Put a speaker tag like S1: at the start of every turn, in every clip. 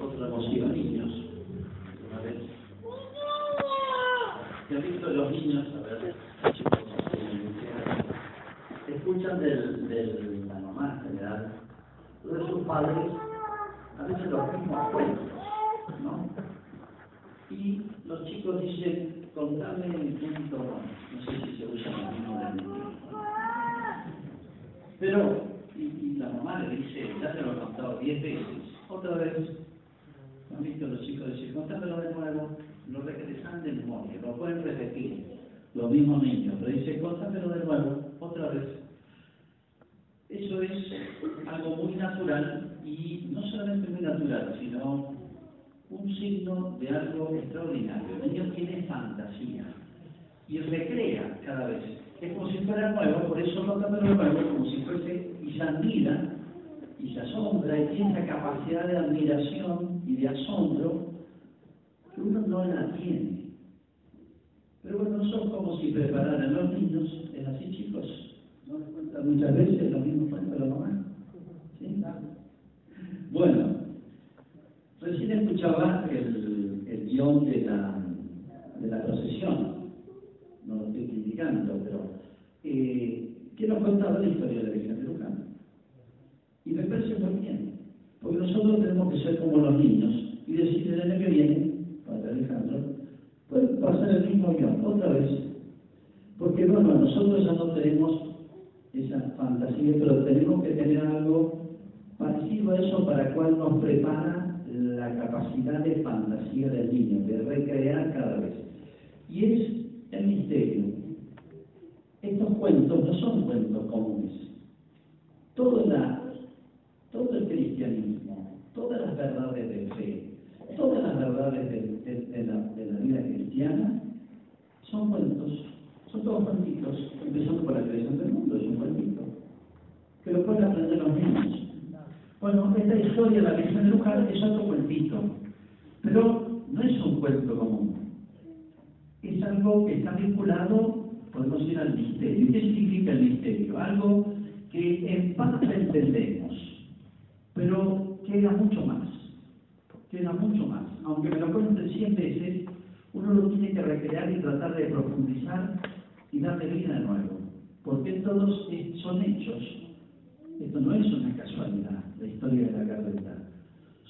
S1: Otra emoción, niños. A ver. ¿Se han visto los niños? A ver, chicos, eh, escuchan del, la mamá en general, de sus padres, a veces los mismos cuentos, ¿no? Y los chicos dicen, contame un cuento No sé si se usa lo mismo del Pero, diez veces, otra vez. ¿Han visto los chicos decir, contámelo de nuevo? Lo regresan de memoria, lo pueden repetir. Los mismos niños, pero dice, contámelo de nuevo, otra vez. Eso es algo muy natural y no solamente muy natural, sino un signo de algo extraordinario. El niño tiene fantasía y recrea cada vez. Es como si fuera nuevo, por eso no de nuevo, como si fuese, y se se asombra, y tiene esa capacidad de admiración y de asombro que uno no la tiene. Pero bueno, son como si prepararan los niños, es así chicos, ¿no cuenta muchas veces lo mismo cuenta la mamá? ¿Sí? Bueno, Recién escuchaba el, el guion de la, de la procesión, no lo estoy criticando, pero eh, que nos contaba la historia de la Virgen. Y me parece muy bien, porque nosotros tenemos que ser como los niños y decir el año que viene, Padre Alejandro, pues pasar el mismo guion, otra vez. Porque bueno, nosotros ya no tenemos esa fantasía, pero tenemos que tener algo parecido a eso para cual nos prepara la capacidad de fantasía del niño, de recrear cada vez. Y es el misterio. Estos cuentos no son cuentos comunes. Todo, la, todo el cristianismo, todas las verdades de fe, todas las verdades de, la, de la vida cristiana son cuentos, son todos cuentitos, empezando por la creación del mundo, es un cuentito, que lo pueden aprender los niños. Bueno, esta historia de la Virgen de Luján es otro cuentito, pero no es un cuento común. Es algo que está vinculado, podemos decir, al misterio. ¿Qué significa el misterio? Algo que en parte entendemos, pero queda mucho más. Queda mucho más. Aunque me lo cuenten 100 veces, uno lo tiene que recrear y tratar de profundizar y darle vida de nuevo. Porque todos son hechos. Esto no es una casualidad la historia de la carreta.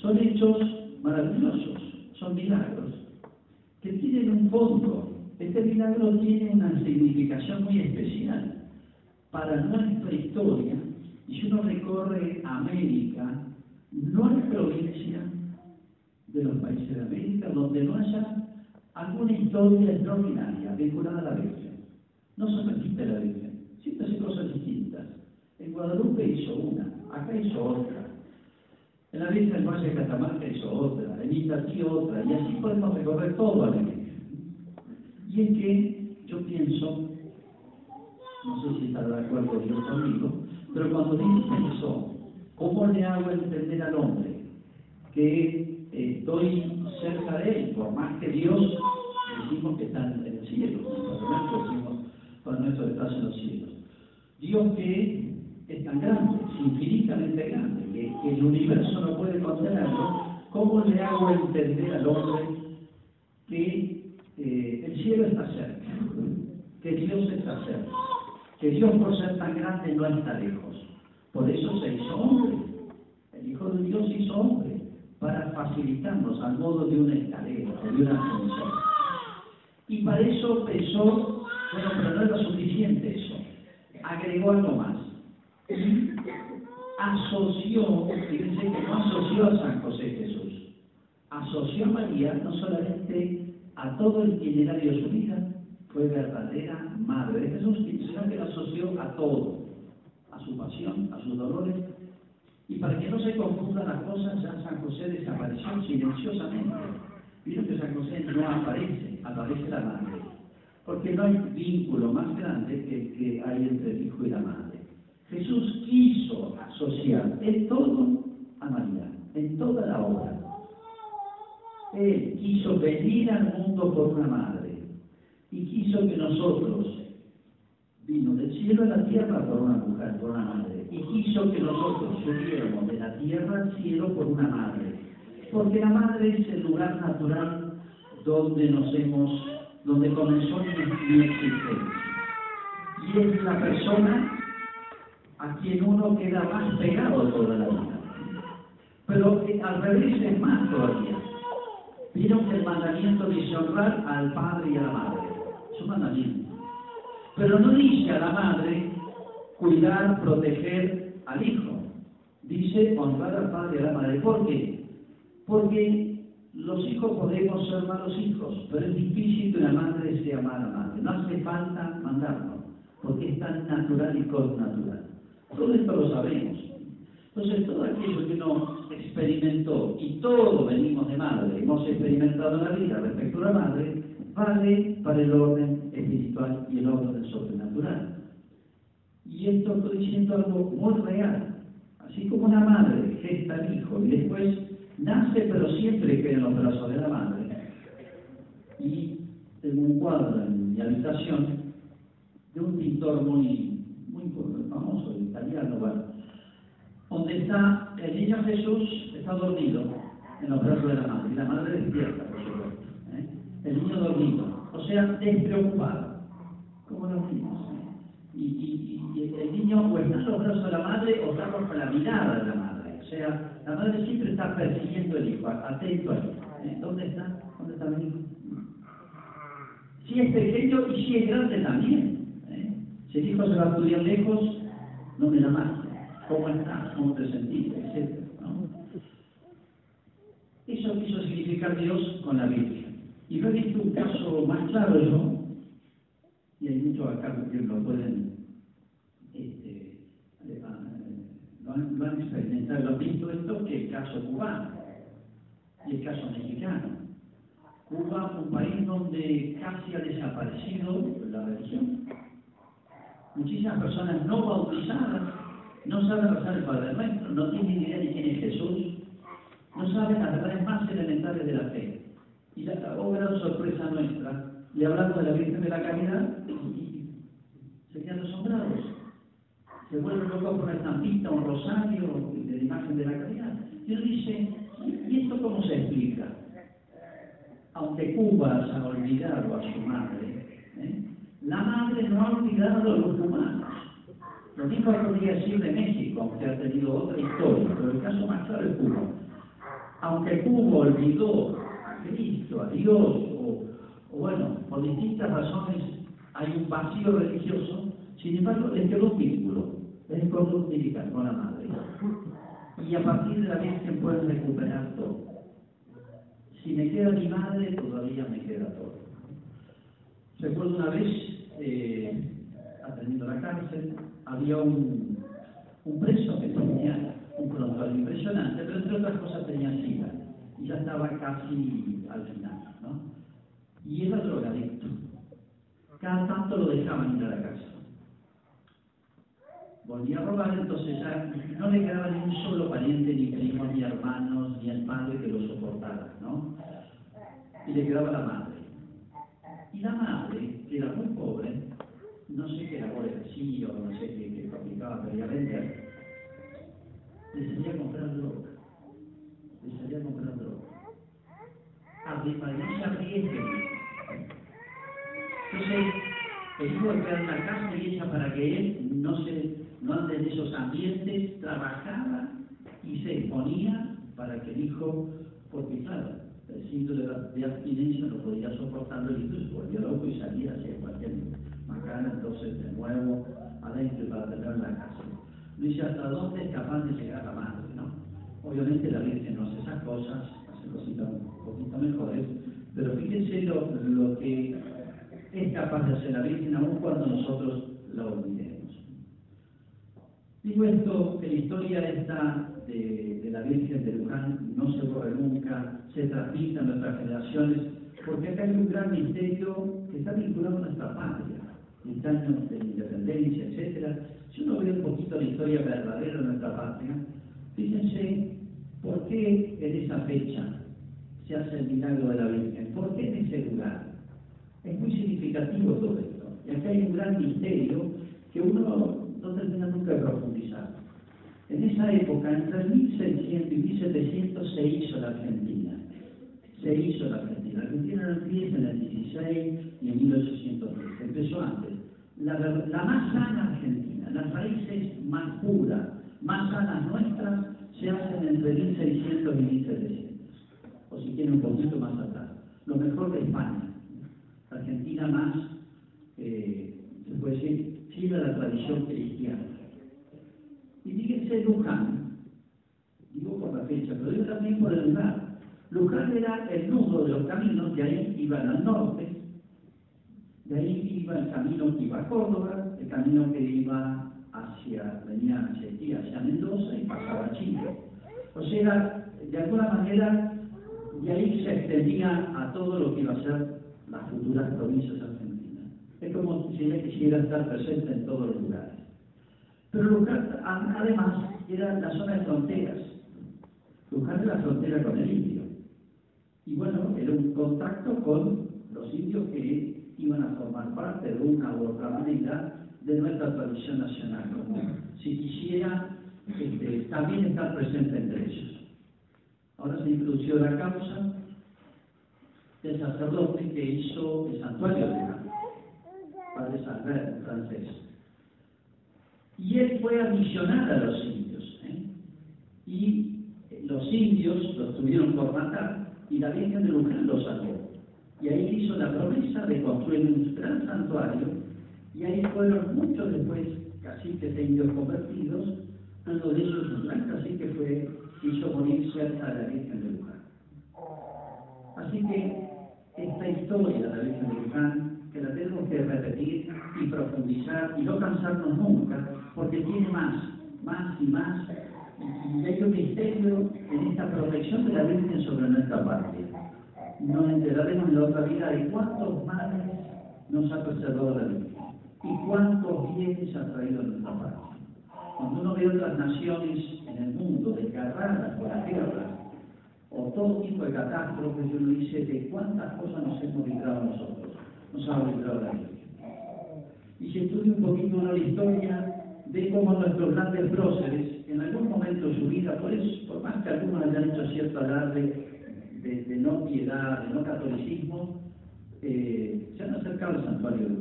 S1: Son hechos maravillosos, son milagros, que tienen un fondo. Este milagro tiene una significación muy especial para nuestra historia. Y si uno recorre América, no hay provincia de los países de América donde no haya alguna historia extraordinaria vinculada a la Virgen. No se repite la Virgen, siempre hace cosas distintas. En Guadalupe hizo una, acá hizo otra. En la Virgen del Valle de Catamarca hizo otra, en Itatí otra, y así podemos recorrer todo a la Virgen. Y es que yo pienso, no sé si estará de acuerdo Dios conmigo, dice eso, ¿cómo le hago entender al hombre que estoy cerca de él, por más que Dios decimos que está en el cielo, decimos, nuestro estás en los cielos. Dios que es tan grande, es infinitamente grande, que, el universo no puede contenerlo, ¿cómo le hago entender al hombre que eh, el cielo está cerca, que Dios está cerca, que Dios por ser tan grande no está lejos? Por eso se hizo hombre, el Hijo de Dios hizo hombre, para facilitarnos al modo de una escalera de una ascensor. Y para eso pensó, bueno, pero no era suficiente eso, agregó algo más. Asoció, fíjense que no asoció a San José Jesús, asoció a María no solamente a todo el itinerario de su vida, fue verdadera madre de Jesús, sino que lo asoció a todo, su pasión, a sus dolores. Y para que no se confundan las cosas, ya San José desapareció silenciosamente. Vieron que San José no aparece, aparece la madre. Porque no hay vínculo más grande que el que hay entre el hijo y la madre. Jesús quiso asociar en todo a María, en toda la obra. Él quiso venir al mundo por una madre y quiso que nosotros, vino del cielo a la tierra por una mujer, por una madre, y quiso que nosotros subiéramos de la tierra al cielo por una madre. Porque la madre es el lugar natural donde nos hemos, donde comenzó mi, existencia. Y es la persona a quien uno queda más pegado toda la vida. Pero al revés es más todavía. Vieron el mandamiento dice honrar al padre y a la madre. Es un mandamiento. Pero no dice a la madre cuidar, proteger al hijo. Dice honrar al padre y a la madre. ¿Por qué? Porque los hijos podemos ser malos hijos, pero es difícil que una madre sea mala madre. No hace falta mandarlo, porque es tan natural y natural. Todo esto lo sabemos. Entonces, todo aquello que uno experimentó, y todos venimos de madre, hemos experimentado en la vida respecto a la madre, vale para el orden espiritual y el orden sobrenatural. Y esto estoy diciendo algo muy real. Así como una madre gesta al hijo y después nace, pero siempre queda en los brazos de la madre. Y tengo un cuadro en mi habitación de un pintor muy, muy famoso, italiano, bueno, donde está el niño Jesús, está dormido en los brazos de la madre, y la madre despierta, por supuesto. ¿eh? El niño dormido, o sea, despreocupado, como los niños. Y, y, el niño o está en los brazos de la madre o está con la mirada de la madre. O sea, la madre siempre está persiguiendo el hijo, atento al hijo. ¿eh? ¿Dónde está? ¿Dónde está el hijo? Si es pequeño y si es grande también. ¿eh? Si el hijo se va a estudiar lejos, no me más cómo estás, cómo te sentís, etc. Eso quiso significar Dios con la Biblia. Y yo he visto un caso más claro yo, y hay muchos acá que lo pueden, este, lo, han, lo han experimentado, lo han visto esto, que el caso cubano y el caso mexicano. Cuba, un país donde casi ha desaparecido la religión. Muchísimas personas no bautizadas no saben rezar el Padre Nuestro, no tienen idea de quién es Jesús, no saben las verdades más elementales de la fe. Y la, oh gran sorpresa nuestra, le hablamos de la Virgen de la Caridad y se quedan asombrados. Se vuelven locos por una estampita, un rosario de la imagen de la caridad. Y él dice, ¿y esto cómo se explica? Aunque Cuba ha olvidado a su madre, ¿eh? la madre no ha olvidado a los humanos. Lo mismo podría decir de México, aunque ha tenido otra historia, pero el caso más claro es Cuba. Aunque Cuba olvidó Cristo, a Dios, o, bueno, por distintas razones hay un vacío religioso, sin embargo, le quedó un vínculo, es con la madre. Y a partir de la Virgen pueden recuperar todo. Si me queda mi madre, todavía me queda todo. Recuerdo una vez, eh, atendiendo la cárcel, había un, un preso que tenía un prontuario impresionante, pero entre otras cosas tenía sida ya estaba casi al final, ¿no? Y era drogadicto. Cada tanto lo dejaban ir a la casa. Volvía a robar, entonces ya no le quedaba ni un solo pariente, ni primo, ni hermanos, ni el padre que lo soportara, ¿no? Y le quedaba la madre. Y la madre, que era muy pobre, no sé qué labor ejercía o no sé qué, qué fabricaba, pero ya vender, le salía a comprar droga. Le salía a comprar droga. No se arriesguen. Entonces, el hijo queda en la casa y ella para que él no se no ande en esos ambientes, trabajaba y se exponía para que el hijo, porque claro, el síntoma de abstinencia no podía soportarlo y entonces volvió loco y salía hacia cualquier Macana, entonces de nuevo adentro para tener la casa. Dice, ¿hasta dónde es capaz de llegar la madre? Obviamente la Virgen no hace esas cosas, hace cositas un poquito mejores, pero fíjense lo, lo que es capaz de hacer la Virgen aun cuando nosotros la olvidemos. Digo esto, que la historia esta de, de la Virgen de Luján no se borre nunca, se transmite a nuestras generaciones, porque acá hay un gran misterio que está vinculado a nuestra patria en años de independencia, etc. Si uno ve un poquito la historia verdadera de nuestra patria, fíjense por qué en esa fecha se hace el milagro de la Virgen, por qué en ese lugar. Es muy significativo todo esto. Y acá hay un gran misterio que uno no termina nunca de profundizar. En esa época, entre 1600 y 1700, se hizo la Argentina. Se hizo la Argentina. La Argentina no empieza en el 16 y en 1810. Empezó antes. La, la más sana Argentina, las raíces más puras, más sanas nuestras, se hacen entre 1600 y 1700. O si quieren un poquito más atrás. Lo mejor de España. Argentina más, eh, se puede decir, sigue la tradición cristiana. Y fíjense Luján, digo por la fecha, pero digo también por el lugar. Luján era el nudo de los caminos, de ahí iban al norte, de ahí iba el camino que iba a Córdoba, el camino que iba hacia, venía hacia aquí, hacia Mendoza y pasaba a Chile. O sea, de alguna manera, de ahí se extendía a todo lo que iba a ser las futuras provincias argentinas. Es como si ella quisiera estar presente en todos los lugares. Pero Luján, además, era la zona de fronteras. Luján era la frontera con el indio. Y bueno, era un contacto con los indios que iban a formar parte de una u otra manera de nuestra tradición nacional Si quisiera este, también estar presente entre ellos. Ahora se introdució la causa del sacerdote que hizo el santuario de la Padre Salver, francés. Y él fue a misionar a los indios. ¿eh? Y los indios los tuvieron por matar y la Virgen de Luján los salvó. Y ahí hizo la promesa de construir un gran santuario. Y ahí fueron muchos después caciques de indios convertidos, uno de ellos un gran cacique fue, hizo morir cerca de la Virgen de Luján. Así que esta historia de la Virgen de Luján, que la tenemos que repetir y profundizar y no cansarnos nunca, porque tiene más, más y más. Y hay un misterio en esta protección de la Virgen sobre nuestra patria. Nos enteraremos en la otra vida de cuántos males nos ha preservado la Virgen y cuántos bienes ha traído nuestra patria. Cuando uno ve otras naciones en el mundo desgarradas por la guerra, o todo tipo de catástrofes, uno dice de cuántas cosas nos hemos librado nosotros, nos ha librado la Virgen. Y si estudia un poquito la historia, ve cómo nuestros grandes próceres, en algún momento de su vida, por más que algunos hayan hecho cierto alarde de, de, no piedad, de no catolicismo, eh, se han acercado al santuario de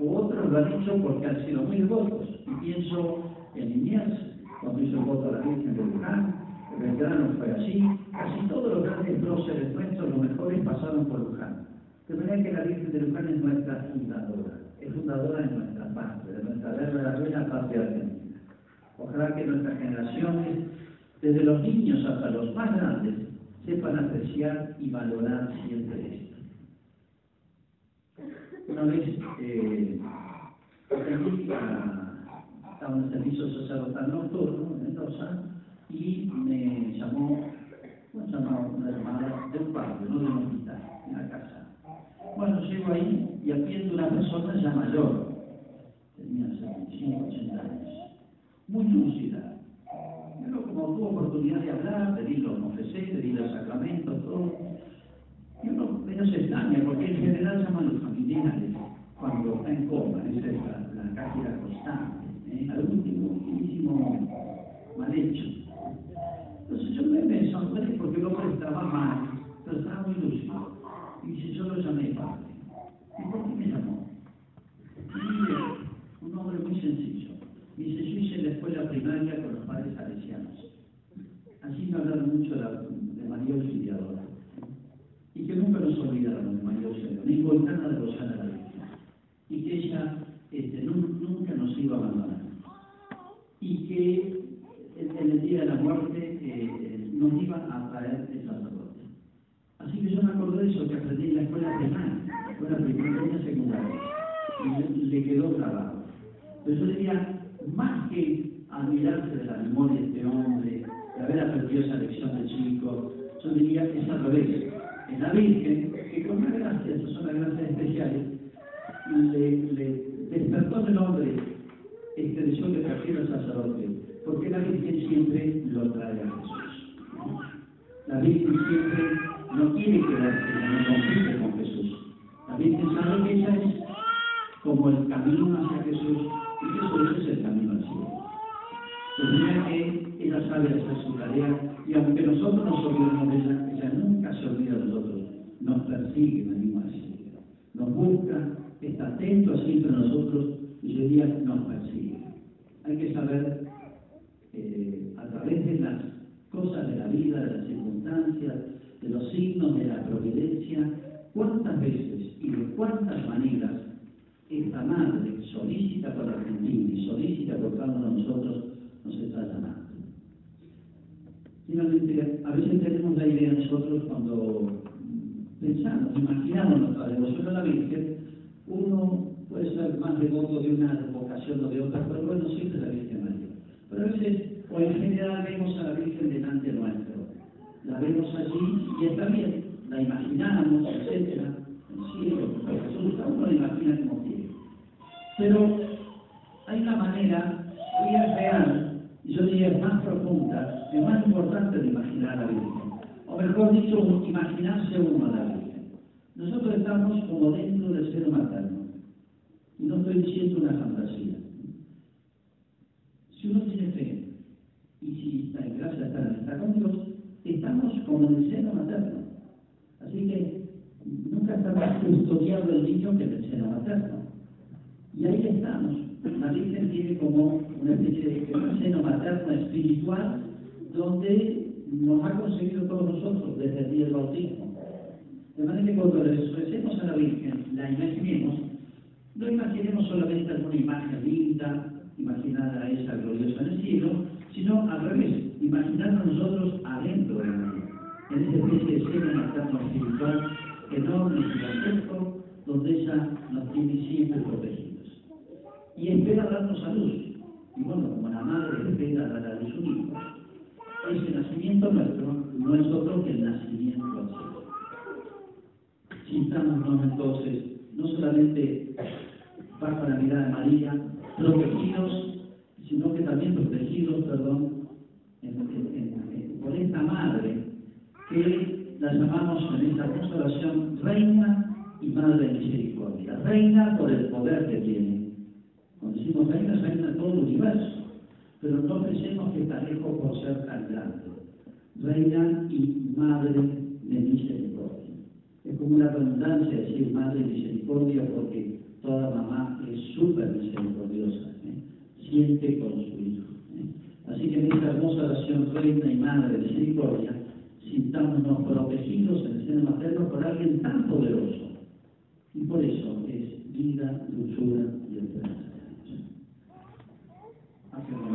S1: O otros lo han hecho porque han sido muy devotos. Y pienso en Inés, cuando hizo el voto a la Virgen de Luján, Belgrano fue así, casi todos los grandes próceres nuestros, los mejores, pasaron por Luján. De manera que la Virgen de Luján es nuestra fundadora, es fundadora de nuestra patria, de nuestra verdadera patria argentina. Ojalá que nuestras generaciones, desde los niños hasta los más grandes, sepan apreciar y valorar siempre esto. Una vez eh, estaba en el servicio sacerdotal nocturno en Mendoza y me llamó, me llamó una llamada de un barrio, no de un hospital, en la casa. Bueno, llego ahí y atiendo una persona ya mayor, tenía 75, 80 años, muy lúcida. Pero como tuvo oportunidad de hablar, pedí los confesé, pedí los sacramentos, todo. Menos se extraña, porque en general llaman los familiares cuando está en coma, esa es la, la constante, ¿eh? algún ultimísimo mal hecho. Entonces yo me, me sonreí porque el hombre estaba mal, pero estaba muy lúcido. Y dice, yo lo llamé padre. ¿Y por qué me llamó? Y un hombre muy sencillo. Dice, yo hice la escuela primaria con los padres salesianos. Así me hablaron mucho de, de María Auxiliadora. Y que nunca nos olvidaron de María Auxiliadora, ni Volcana de Rosana la Virgen. Y que ella este, nunca nos iba a abandonar. Y que en el día de la muerte eh, nos iba a traer el sacerdote. Así que yo me acordé de eso que aprendí en la escuela primaria, la escuela primaria y secundaria, y le quedó grabado. Pero yo diría, más que admirarse de la memoria de este hombre, de haber aprendido esa lección de chico, yo diría que es al revés. Es la Virgen que con una gracia, esas son las gracias especiales, le, le despertó en el hombre este deseo de partir al sacerdote, porque la Virgen siempre lo trae a Jesús. La Virgen siempre no quiere quedarse el conflicto con Jesús. La Virgen sabe que ella es como el camino hacia Jesús y Jesús es el camino al cielo. Que ella sabe hacer su tarea y aunque nosotros nos olvidemos de ella, ella nunca se olvida de nosotros, nos persigue, venimos así, nos busca, está atento siempre a nosotros y hoy día nos persigue. Hay que saber eh, a través de las cosas de la vida, de las circunstancias, de de la providencia, cuántas veces y de cuántas maneras esta madre solícita por Argentina y solícita por cada uno de nosotros nos está llamando. Finalmente, a veces tenemos la idea nosotros cuando pensamos, imaginamos nuestra devoción a la Virgen, uno puede ser más devoto de una vocación o de otra, pero bueno, siempre la Virgen María. Pero a veces, o en general, vemos a la Virgen delante nuestro. La vemos allí y está bien, la imaginamos, etcétera, el cielo, Jesús, uno la imagina como quiere. Pero hay una manera muy real, y yo diría más profunda, y más importante de imaginar a la Virgen. O mejor dicho, imaginarse uno a la Virgen. Nosotros estamos como dentro del seno materno. Y no estoy diciendo una fantasía. Si uno tiene fe, y si en gracia, está, está con Dios, estamos como en el seno materno. Así que nunca está más custodiado el niño que en el seno materno. Y ahí estamos. La Virgen tiene como una especie de seno materno espiritual donde nos ha conseguido todos nosotros desde el día del bautismo. De manera que cuando le recemos a la Virgen, la imaginemos, no imaginemos solamente alguna imagen linda, imaginar a esa gloriosa en el cielo, sino al revés, imaginarnos nosotros adentro de la en esa especie de seno materno espiritual enorme y gigantesco, donde ella nos tiene siempre protegidos. Y espera darnos a luz. Y bueno, como la madre espera dar a luz un hijo, ese nacimiento nuestro no es otro que el nacimiento al cielo. Sintámonos entonces, no solamente bajo la mirada de María, protegidos, sino que también protegidos, perdón, por esta madre que la llamamos en esta constelación Reina y Madre de Misericordia. Reina por el poder que tiene. Cuando decimos reina, reina todo el universo. Pero no pensemos que está lejos por ser tan grande. Reina y Madre de Misericordia. Es como una redundancia decir Madre de Misericordia porque toda mamá es súper misericordiosa. ¿eh? Siente con su hijo. ¿eh? Así que en esta hermosa oración, Reina y Madre de Misericordia, sintámonos protegidos en el seno materno por alguien tan poderoso. Y por eso es vida, dulzura y esperanza. Hacemos